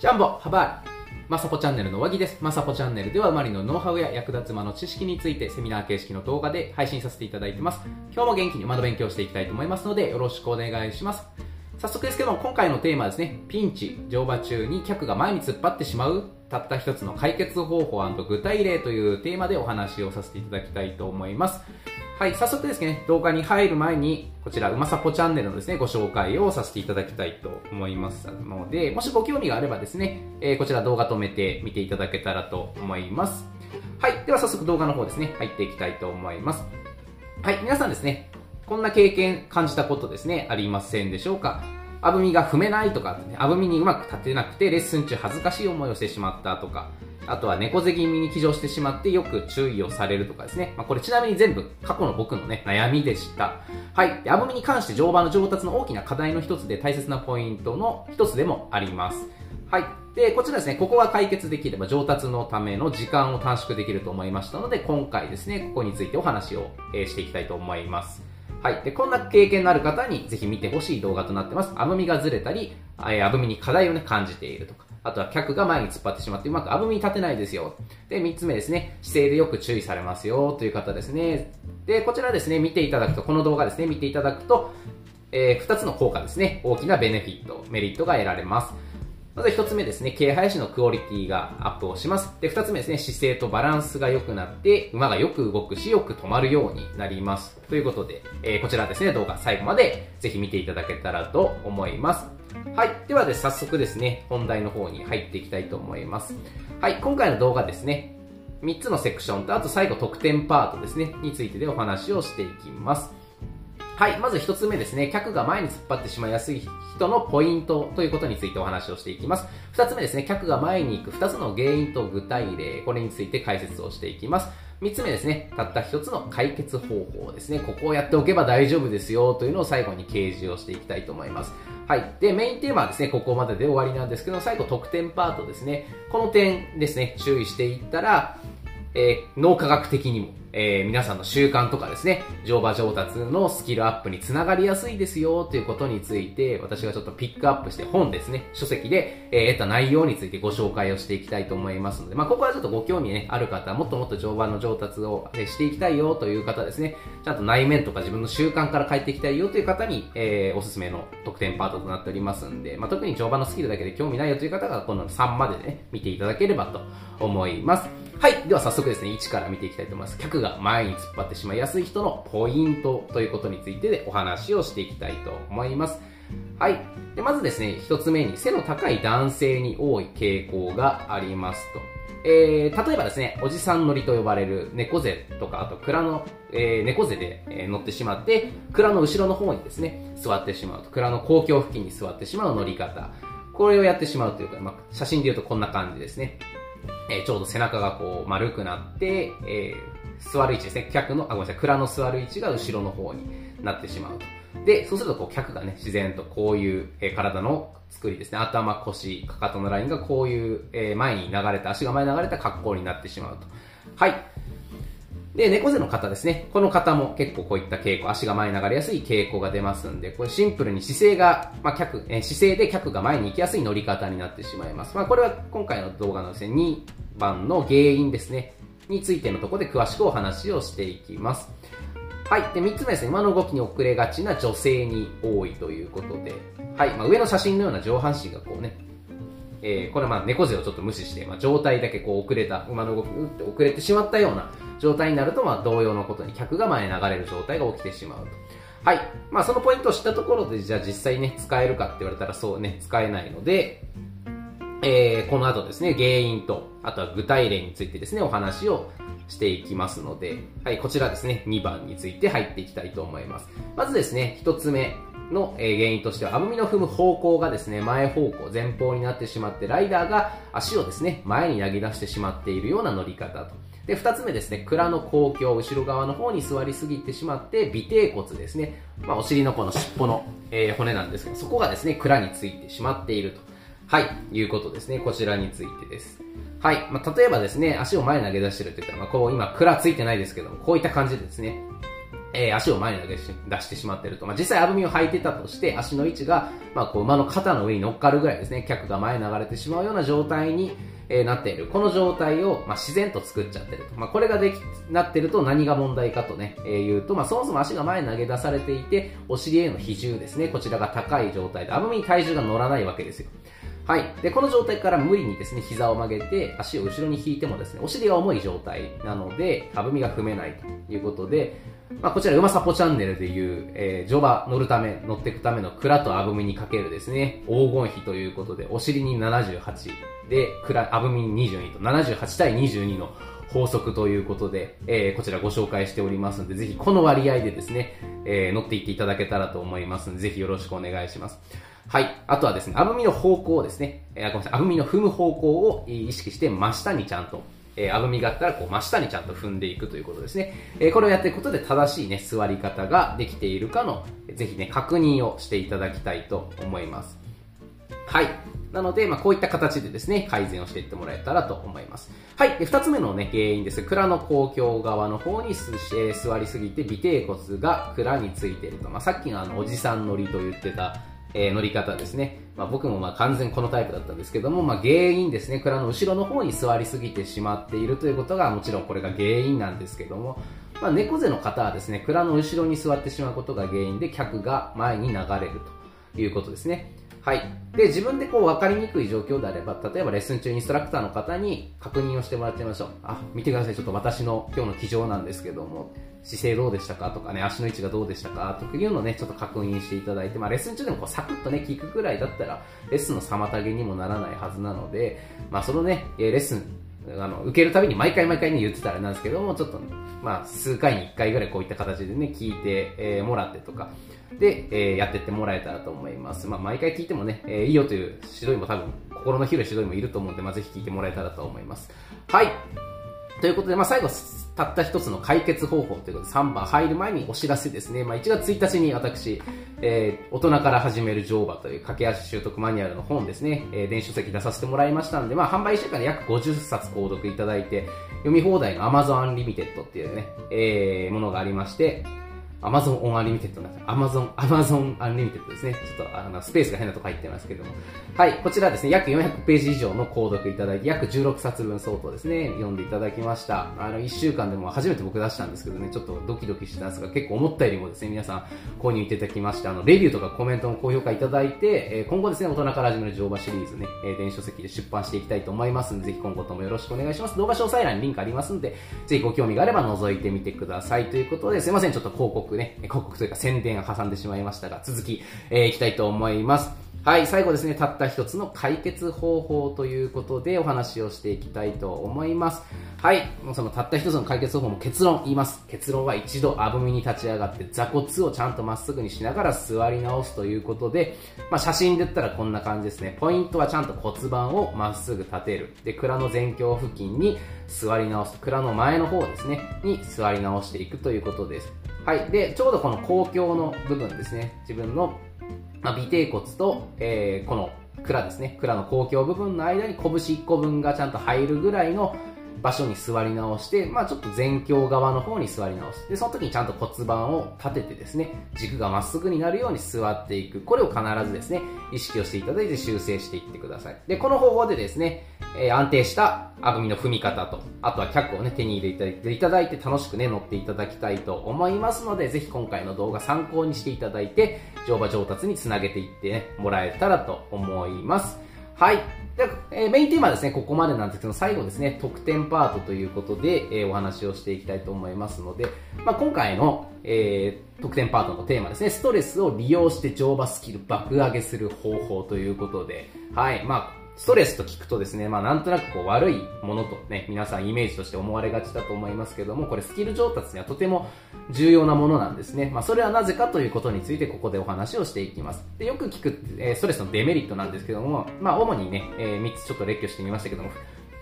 ジャンボ、ハバーまさぽチャンネルの和木です。まさぽチャンネルでは、マリのノウハウや役立つ間の知識についてセミナー形式の動画で配信させていただいてます。今日も元気に窓勉強していきたいと思いますので、よろしくお願いします。早速ですけども、今回のテーマはですね、ピンチ、乗馬中に客が前に突っ張ってしまうたった一つの解決方法具体例というテーマでお話をさせていただきたいと思います。はい、早速ですね、動画に入る前に、こちら、うまさぽチャンネルのですね、ご紹介をさせていただきたいと思いますので、もしご興味があればですね、えー、こちら動画止めて見ていただけたらと思います。はい、では早速動画の方ですね、入っていきたいと思います。はい、皆さんですね、こんな経験感じたことですね、ありませんでしょうか？あぶみが踏めないとか、ね、あぶみにうまく立てなくてレッスン中恥ずかしい思いをしてしまったとか、あとは猫背気味に騎乗してしまってよく注意をされるとかですね。まあ、これちなみに全部過去の僕のね、悩みでした。はい。で、アブミに関して乗馬の上達の大きな課題の一つで大切なポイントの一つでもあります。はい。で、こちらですね、ここが解決できれば上達のための時間を短縮できると思いましたので、今回ですね、ここについてお話を、えしていきたいと思います。はい。で、こんな経験のある方にぜひ見てほしい動画となってます。アブミがずれたり、アブミに課題をね、感じているとか。あとは客が前に突っ張ってしまってうまくあぶみに立てないですよ。で、3つ目ですね、姿勢でよく注意されますよという方ですね。で、こちらですね、見ていただくと、この動画ですね、見ていただくと、えー、2つの効果ですね、大きなベネフィット、メリットが得られます。まず1つ目ですね、軽配子のクオリティがアップをします。で、2つ目ですね、姿勢とバランスが良くなって、馬がよく動くし、よく止まるようになります。ということで、えー、こちらですね、動画最後までぜひ見ていただけたらと思います。はい。ではで、早速ですね、本題の方に入っていきたいと思います。はい。今回の動画ですね、3つのセクションと、あと最後特典パートですね、についてでお話をしていきます。はい。まず1つ目ですね、客が前に突っ張ってしまいやすい人のポイントということについてお話をしていきます。2つ目ですね、客が前に行く2つの原因と具体例、これについて解説をしていきます。3つ目ですね、たった1つの解決方法ですね。ここをやっておけば大丈夫ですよというのを最後に掲示をしていきたいと思います。はい。で、メインテーマはですね、ここまでで終わりなんですけど、最後特典パートですね。この点ですね、注意していったら、えー、脳科学的にもえー、皆さんの習慣とかですね、乗馬上達のスキルアップにつながりやすいですよということについて、私がちょっとピックアップして本ですね、書籍で、えー、得た内容についてご紹介をしていきたいと思いますので、まあ、ここはちょっとご興味、ね、ある方、もっともっと乗馬の上達をしていきたいよという方ですね、ちゃんと内面とか自分の習慣から変えていきたいよという方に、えー、おすすめの特典パートとなっておりますんで、まあ、特に乗馬のスキルだけで興味ないよという方が、この3までね、見ていただければと思います。はい。では早速ですね、1から見ていきたいと思います。客が前に突っ張ってしまいやすい人のポイントということについてでお話をしていきたいと思います。はい。でまずですね、1つ目に背の高い男性に多い傾向がありますと。えー、例えばですね、おじさん乗りと呼ばれる猫背とか、あと蔵の、えー、猫背で、え、乗ってしまって、蔵の後ろの方にですね、座ってしまうと。蔵の公共付近に座ってしまう乗り方。これをやってしまうというか、まあ、写真で言うとこんな感じですね。え、ちょうど背中がこう丸くなって、えー、座る位置ですね。客の、あ、ごめんなさい、蔵の座る位置が後ろの方になってしまうと。で、そうするとこう客がね、自然とこういう、え、体の作りですね。頭、腰、かかとのラインがこういう、え、前に流れた、足が前に流れた格好になってしまうと。はい。で、猫背の方ですね。この方も結構こういった傾向、足が前に流れやすい傾向が出ますんで、これシンプルに姿勢が、まあ、客、え姿勢で客が前に行きやすい乗り方になってしまいます。まあ、これは今回の動画のですね、2番の原因ですね、についてのところで詳しくお話をしていきます。はい。で、3つ目ですね。馬の動きに遅れがちな女性に多いということで、はい。まあ、上の写真のような上半身がこうね、えー、これはまあ猫背をちょっと無視して、まあ、状態だけこう遅れた、馬の動き、うって遅れてしまったような状態になると、まあ同様のことに客が前に流れる状態が起きてしまうと。はい。まあそのポイントを知ったところで、じゃあ実際ね、使えるかって言われたらそうね、使えないので、えー、この後ですね、原因と、あとは具体例についてですね、お話をしていきますので、はい、こちらですね、2番について入っていきたいと思います。まずですね、1つ目、の原因としては、アブミの踏む方向がですね、前方向、前方になってしまって、ライダーが足をですね、前に投げ出してしまっているような乗り方と。で、二つ目ですね、蔵の公共、後ろ側の方に座りすぎてしまって、尾低骨ですね、まあ、お尻のこの尻尾の、えー、骨なんですけど、そこがですね、蔵についてしまっていると。はい、いうことですね。こちらについてです。はい、まあ、例えばですね、足を前に投げ出してるって言ったら、まあ、こう、今、蔵ついてないですけども、こういった感じでですね、えー、足を前に出してしまってると。まあ、実際、アブミを履いてたとして、足の位置が、まあ、こう、馬の肩の上に乗っかるぐらいですね、脚が前に流れてしまうような状態に、えー、なっている。この状態を、まあ、自然と作っちゃってると。まあ、これができ、なってると何が問題かとね、えー、言うと、まあ、そもそも足が前に投げ出されていて、お尻への比重ですね、こちらが高い状態で、アブミに体重が乗らないわけですよ。はい。で、この状態から無理にですね、膝を曲げて、足を後ろに引いてもですね、お尻が重い状態なので、アブミが踏めないということで、まあ、こちら、うまさぽチャンネルでいう、えー、乗馬乗るため、乗っていくための蔵とアブミにかけるですね、黄金比ということで、お尻に78で、蔵、アブミに22と、78対22の法則ということで、えー、こちらご紹介しておりますので、ぜひこの割合でですね、えー、乗っていっていただけたらと思いますので、ぜひよろしくお願いします。はい。あとはですね、アブミの方向ですね、えー、ごめんなさい、アブミの踏む方向を意識して真下にちゃんと、えー、あぶみがあったらこう真下にちゃんと踏んでいくということですね。えー、これをやっていくことで正しいね、座り方ができているかの、ぜひね、確認をしていただきたいと思います。はい。なので、まあ、こういった形でですね、改善をしていってもらえたらと思います。はい。で、二つ目のね、原因です。蔵の公共側の方にす、えー、座りすぎて、尾低骨が蔵についていると。まあ、さっきのあの、おじさん乗りと言ってた、えー、乗り方ですね。まあ、僕もまあ完全このタイプだったんですけども、まあ、原因ですね、蔵の後ろの方に座りすぎてしまっているということがもちろんこれが原因なんですけども、まあ、猫背の方はですね、蔵の後ろに座ってしまうことが原因で客が前に流れるということですね。はい。で、自分でこう分かりにくい状況であれば、例えばレッスン中インストラクターの方に確認をしてもらってみましょう。あ、見てください。ちょっと私の今日の騎乗なんですけども、姿勢どうでしたかとかね、足の位置がどうでしたかとかいうのをね、ちょっと確認していただいて、まあレッスン中でもこうサクッとね、聞くくらいだったら、レッスンの妨げにもならないはずなので、まあそのね、レッスン、あの、受けるたびに毎回毎回ね、言ってたらなんですけども、ちょっと、ね、まあ数回に1回ぐらいこういった形でね、聞いて、えー、もらってとか、で、えー、やってってもらえたらと思います。まあ毎回聞いてもね、えー、いいよという指導員も多分、心の広い指導員もいると思うんで、まあぜひ聞いてもらえたらと思います。はい。ということで、まあ最後、たった一つの解決方法ということで3番入る前にお知らせですね。まあ、1月1日に私、えー、大人から始める乗馬という駆け足習得マニュアルの本ですね、えー、電子書籍出させてもらいましたんで、まあ、販売してから約50冊購読いただいて、読み放題の Amazon Unlimited っていうね、えー、ものがありまして、 Amazon Unlimited なんです。 Amazon、Amazon Unlimited ですね。ちょっとあのスペースが変なとこ入ってますけども。はい、こちらですね、約400ページ以上の購読いただいて、約16冊分相当ですね、読んでいただきました。あの、1週間でも初めて僕出したんですけどね、ちょっとドキドキしてたんですが、結構思ったよりもですね、皆さん購入いただきまして、あの、レビューとかコメントも高評価いただいて、え今後ですね、大人から始める乗馬シリーズね、え電子書籍で出版していきたいと思いますので、ぜひ今後ともよろしくお願いします。動画詳細欄にリンクありますので、ぜひご興味があれば覗いてみてください。ということで、すいません、ちょっと広告告ね、広告というか宣伝を挟んでしまいましたが、続き、えー、いきたいと思います。はい、最後ですね、たった一つの解決方法ということでお話をしていきたいと思います。はい、もうそのたった一つの解決方法も結論言います。結論は一度あぶみに立ち上がって座骨をちゃんとまっすぐにしながら座り直すということで、まあ、写真で言ったらこんな感じですね。ポイントはちゃんと骨盤をまっすぐ立てる。で、蔵の前胸付近に座り直す。蔵の前の方ですね、に座り直していくということです。はい。で、ちょうどこの公共の部分ですね。自分の、まあ、尾低骨と、えー、この蔵ですね。蔵の公共部分の間に拳1個分がちゃんと入るぐらいの場所に座り直して、まあちょっと前胸側の方に座り直す。で、その時にちゃんと骨盤を立ててですね、軸がまっすぐになるように座っていく。これを必ずですね、意識をしていただいて修正していってください。で、この方法でですね、えー、安定したあぶみの踏み方と、あとは脚をね、手に入れていただいて楽しくね、乗っていただきたいと思いますので、ぜひ今回の動画参考にしていただいて、乗馬上達につなげていってね、もらえたらと思います。はい。で、えー、メインテーマはですね、ここまでなんですけど、最後ですね、特典パートということで、えー、お話をしていきたいと思いますので、まあ、今回の、えー、特典パートのテーマですね、ストレスを利用して乗馬スキル爆上げする方法ということで、はい。まあ、ストレスと聞くとですね、まあなんとなくこう悪いものとね、皆さんイメージとして思われがちだと思いますけども、これスキル上達にはとても重要なものなんですね。まあそれはなぜかということについてここでお話をしていきます。でよく聞く、え、ストレスのデメリットなんですけども、まあ主にね、えー、3つちょっと列挙してみましたけども、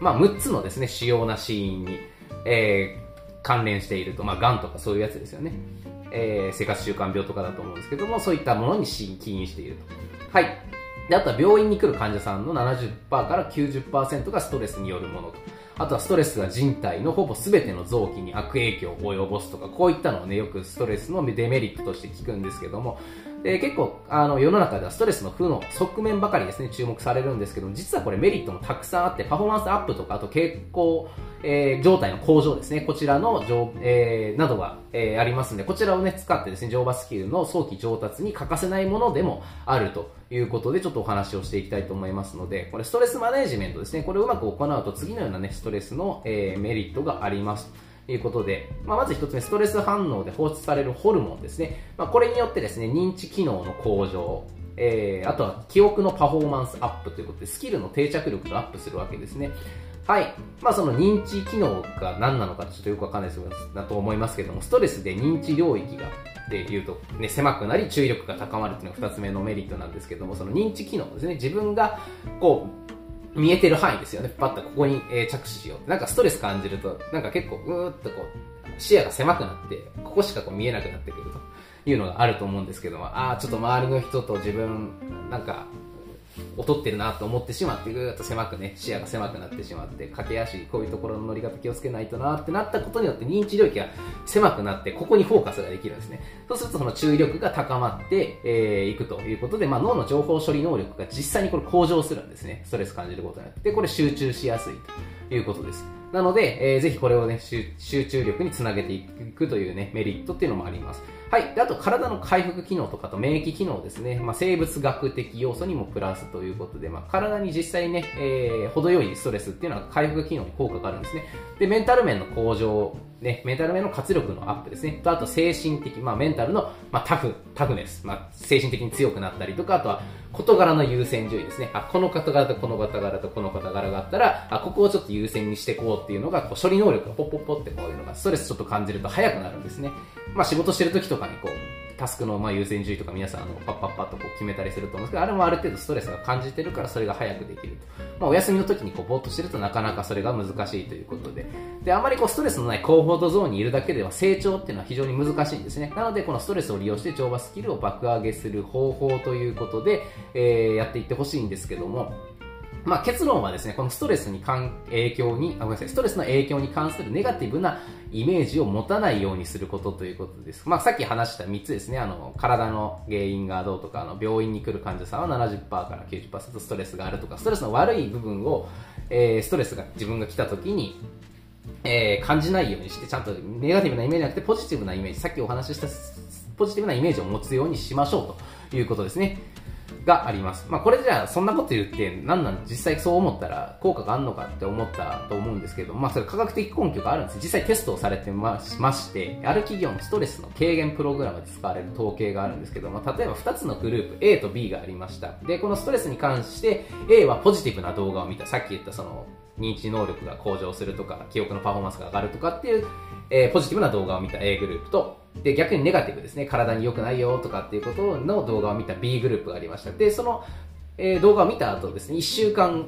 まあ6つのですね、主要な死因に、えー、関連していると、まあ癌とかそういうやつですよね。えー、生活習慣病とかだと思うんですけども、そういったものに起因していると。はい。で、あとは病院に来る患者さんの70%から90%がストレスによるものと。あとはストレスが人体のほぼ全ての臓器に悪影響を及ぼすとか、こういったのをね、よくストレスのデメリットとして聞くんですけども、で結構あの世の中ではストレスの負の側面ばかりですね注目されるんですけど実はこれメリットもたくさんあってパフォーマンスアップとかあと健康、えー、状態の向上ですねこちらの、えー、などが、えー、ありますのでこちらをね使ってですね乗馬スキルの早期上達に欠かせないものでもあるということでちょっとお話をしていきたいと思いますのでこれストレスマネジメントですねこれをうまく行うと次のようなねストレスの、えメリットがあります。いうことで、まあ、まず一つ目、ストレス反応で放出されるホルモンですね。まあ、これによってですね、認知機能の向上、えー、あとは記憶のパフォーマンスアップということで、スキルの定着力がアップするわけですね。はい。まあその認知機能が何なのかちょっとよくわかんないですだと思いますけども、ストレスで認知領域が、で言うと、ね、狭くなり注意力が高まるっていうのが二つ目のメリットなんですけども、その認知機能ですね。自分が、こう、見えてる範囲ですよね。パッとここに、え着手しよう。なんかストレス感じると、なんか結構うーっとこう、視野が狭くなって、ここしかこう見えなくなってくるというのがあると思うんですけども、ああ、ちょっと周りの人と自分、なんか劣ってるなと思ってしまってぐーっと狭くね視野が狭くなってしまって駆け足こういうところの乗り方気をつけないとなってなったことによって認知領域が狭くなってここにフォーカスができるんですね。そうするとその注意力が高まってい、えー、くということで、まあ、脳の情報処理能力が実際にこれ向上するんですね。ストレス感じることによって。これ集中しやすいということです。なので、えー、ぜひこれをね集中力につなげていくというねメリットっていうのもありますはい。であと、体の回復機能とかと免疫機能ですね。まあ、生物学的要素にもプラスということで、まあ、体に実際にね、えー、程よいストレスっていうのは回復機能に効果があるんですね。で、メンタル面の向上ね、メンタル面の活力のアップですね。と、あと精神的、まあメンタルの、まあ、タフ、タフネス、まあ精神的に強くなったりとか、あとは事柄の優先順位ですね。あ、この方柄とこの方柄とこの方柄があったら、あ、ここをちょっと優先にしていこうっていうのが、こう処理能力がポッポッポってこういうのが、ストレスちょっと感じると早くなるんですね。まあ仕事してる時とかにこう、タスクのま優先順位とか皆さんあのパッパッパッとこう決めたりすると思うんですけど、あれもある程度ストレスが感じてるからそれが早くできると。まあお休みの時にこうぼーっとしてるとなかなかそれが難しいということで。で、あまりこうストレスのないコンフォートゾーンにいるだけでは成長っていうのは非常に難しいんですね。なのでこのストレスを利用して乗馬スキルを爆上げする方法ということで、えー、やっていってほしいんですけども、まあ、結論はですね、このストレスに影響に、あ、ごめんなさい、ストレスの影響に関するネガティブなイメージを持たないようにすることということです。まあ、さっき話した3つですね、あの、体の原因がどうとか、あの、病院に来る患者さんは70%から90%ストレスがあるとか、ストレスの悪い部分を、えー、ストレスが自分が来た時に、えー、感じないようにして、ちゃんとネガティブなイメージじゃなくて、ポジティブなイメージ、さっきお話ししたポジティブなイメージを持つようにしましょうということですね。があります。まあ、これじゃあ、そんなこと言って、何なん実際そう思ったら効果があるのかって思ったと思うんですけど、まあ、それ科学的根拠があるんです。実際テストをされてまして、ある企業のストレスの軽減プログラムで使われる統計があるんですけども、例えば2つのグループ、A と B がありました。で、このストレスに関して、A はポジティブな動画を見た。さっき言ったその、認知能力が向上するとか、記憶のパフォーマンスが上がるとかっていう、えー、ポジティブな動画を見た A グループと、で、逆にネガティブですね、体に良くないよとかっていうことの動画を見た B グループがありました。で、その、えー、動画を見た後ですね、1週間、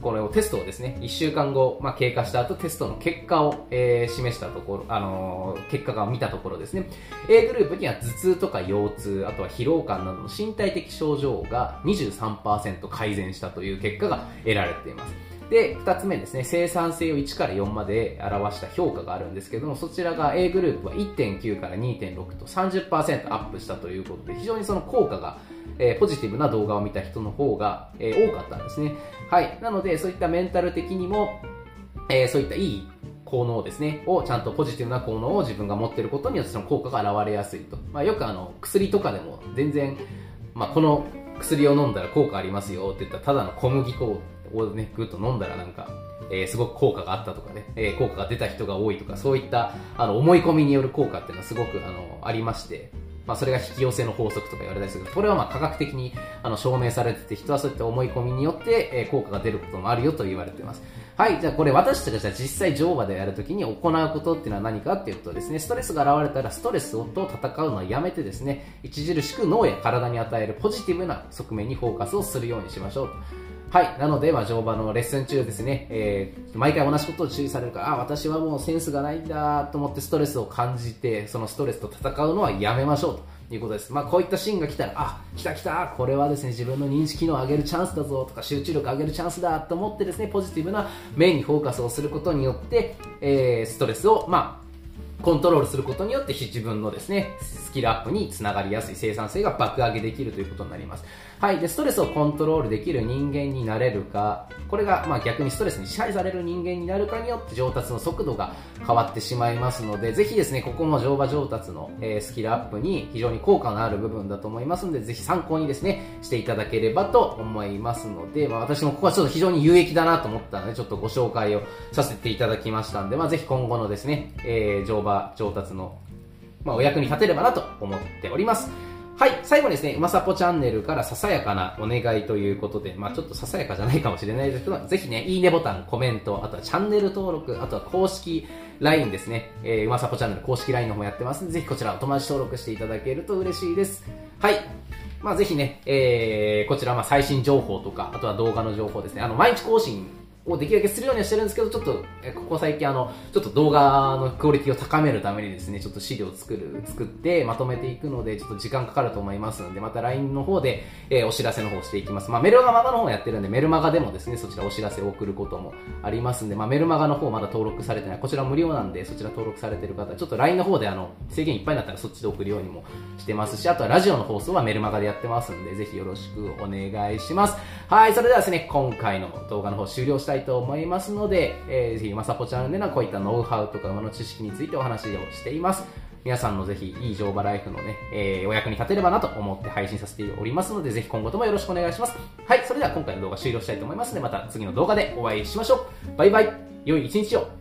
これをテストをですね、1週間後、まあ、経過した後テストの結果を、えー、示したところ、あのー、結果が見たところですね、A グループには頭痛とか腰痛、あとは疲労感などの身体的症状が23%改善したという結果が得られています。で、二つ目ですね、生産性を1から4まで表した評価があるんですけども、そちらが A グループは1.9から2.6と30%アップしたということで、非常にその効果が、えー、ポジティブな動画を見た人の方が、えー、多かったんですね。はい。なので、そういったメンタル的にも、えー、そういったいい効能ですね、をちゃんとポジティブな効能を自分が持ってることによってその効果が現れやすいと。まあ、よくあの、薬とかでも全然、まあ、この薬を飲んだら効果ありますよって言ったらただの小麦粉をね、ぐっと飲んだらなんか、えー、すごく効果があったとかね、えー、効果が出た人が多いとか、そういったあの思い込みによる効果っていうのはすごくあのありまして、まあ、それが引き寄せの法則とか言われたりするこれはまあ科学的にあの証明されてて、人はそういった思い込みによって、えー、効果が出ることもあるよと言われてます。はい、じゃあこれ私たちが実際乗馬でやるときに行うことっていうのは何かっていうとですね、ストレスが現れたらストレスと戦うのはやめてですね、著しく脳や体に与えるポジティブな側面にフォーカスをするようにしましょうと。はい。なので、まあ、乗馬のレッスン中ですね、えー、毎回同じことを注意されるから、あ、私はもうセンスがないんだと思ってストレスを感じて、そのストレスと戦うのはやめましょうということです。まあ、こういったシーンが来たら、あ、来た来た、これはですね、自分の認知機能を上げるチャンスだぞとか、集中力上げるチャンスだと思ってですね、ポジティブな面にフォーカスをすることによって、えー、ストレスを、まあ、コントロールすることによって自分のですね、スキルアップにつながりやすい生産性が爆上げできるということになります。はい。で、ストレスをコントロールできる人間になれるか、これが、まあ逆にストレスに支配される人間になるかによって上達の速度が変わってしまいますので、ぜひですね、ここも乗馬上達の、え、スキルアップに非常に効果のある部分だと思いますので、ぜひ参考にですね、していただければと思いますので、まあ私もここはちょっと非常に有益だなと思ったので、ちょっとご紹介をさせていただきましたんで、まあぜひ今後のですね、えー、乗馬上達の、まあお役に立てればなと思っております。はい、最後にですね、うまさぽチャンネルからささやかなお願いということで、まあちょっとささやかじゃないかもしれないですけど、ぜひね、いいねボタン、コメント、あとはチャンネル登録、あとは公式 LINE ですね、えー、うまさぽチャンネル公式 LINE の方やってますので、ぜひこちらお友達登録していただけると嬉しいです。はい。まあぜひね、えー、こちらまあ最新情報とか、あとは動画の情報ですね、あの、毎日更新をできるだけするようにはしてるんですけど、ちょっと、えここ最近あの、ちょっと動画のクオリティを高めるためにですね、ちょっと資料を作る、作ってまとめていくので、ちょっと時間かかると思いますので、また LINE の方で、えー、お知らせの方していきます。まあ、メルマガの方やってるんで、メルマガでもですね、そちらお知らせを送ることもありますんで、まあ、メルマガの方まだ登録されてない、こちら無料なんで、そちら登録されてる方、ちょっと LINE の方であの、制限いっぱいになったらそっちで送るようにもしてますし、あとはラジオの放送はメルマガでやってますんで、ぜひよろしくお願いします。はい、それではですね、今回の動画の方終了したいと思いますので、えー、ぜひまさぽチャンネルではこういったノウハウとか馬の知識についてお話をしています。皆さんのぜひいい乗馬ライフのね、えー、お役に立てればなと思って配信させておりますので、ぜひ今後ともよろしくお願いします。はい、それでは今回の動画終了したいと思いますので、また次の動画でお会いしましょう。バイバイ。良い一日を。